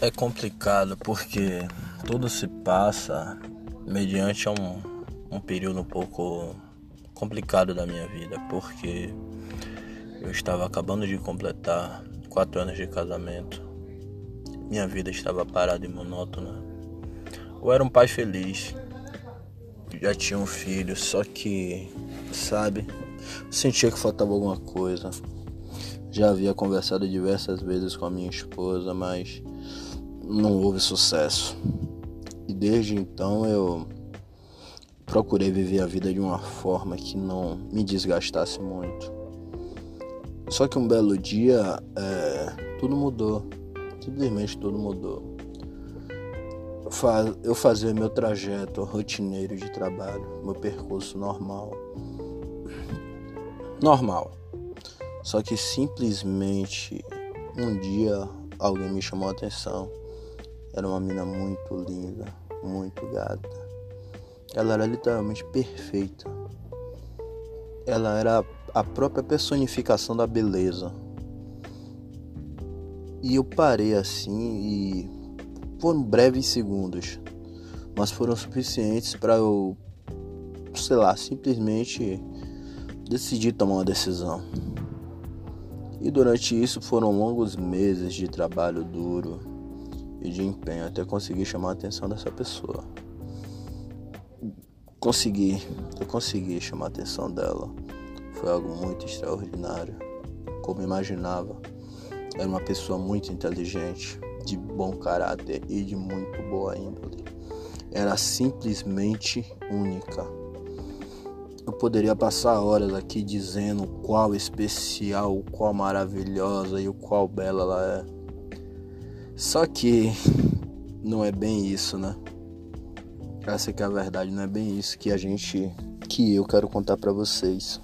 É complicado porque tudo se passa mediante um, um período um pouco complicado da minha vida, porque eu estava acabando de completar quatro anos de casamento, minha vida estava parada e monótona. Eu era um pai feliz, já tinha um filho, só que, sabe, sentia que faltava alguma coisa. Já havia conversado diversas vezes com a minha esposa, mas não houve sucesso. E desde então eu procurei viver a vida de uma forma que não me desgastasse muito. Só que um belo dia é, tudo mudou. Simplesmente tudo mudou. Eu fazia meu trajeto rotineiro de trabalho, meu percurso normal. Normal. Só que simplesmente um dia alguém me chamou a atenção. Era uma mina muito linda, muito gata. Ela era literalmente perfeita. Ela era a própria personificação da beleza. E eu parei assim e foram breves segundos, mas foram suficientes para eu, sei lá, simplesmente decidir tomar uma decisão. E durante isso foram longos meses de trabalho duro e de empenho até conseguir chamar a atenção dessa pessoa. Consegui, eu consegui chamar a atenção dela. Foi algo muito extraordinário. Como imaginava, era uma pessoa muito inteligente, de bom caráter e de muito boa índole. Era simplesmente única eu poderia passar horas aqui dizendo qual especial, qual maravilhosa e o qual bela ela é. Só que não é bem isso, né? Essa que é a verdade, não é bem isso que a gente que eu quero contar para vocês.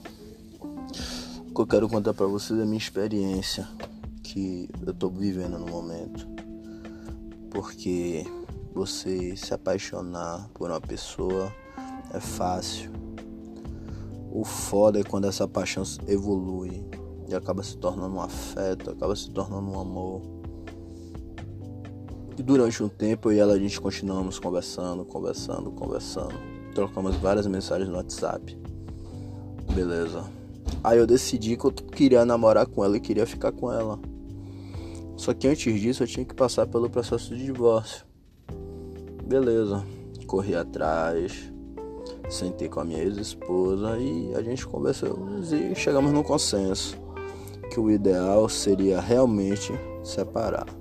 O que eu quero contar para vocês é a minha experiência que eu tô vivendo no momento. Porque você se apaixonar por uma pessoa é fácil o foda é quando essa paixão evolui e acaba se tornando um afeto, acaba se tornando um amor. E durante um tempo eu e ela a gente continuamos conversando, conversando, conversando. Trocamos várias mensagens no WhatsApp. Beleza. Aí eu decidi que eu queria namorar com ela e queria ficar com ela. Só que antes disso eu tinha que passar pelo processo de divórcio. Beleza. Corri atrás, Sentei com a minha ex-esposa e a gente conversou e chegamos no consenso que o ideal seria realmente separar.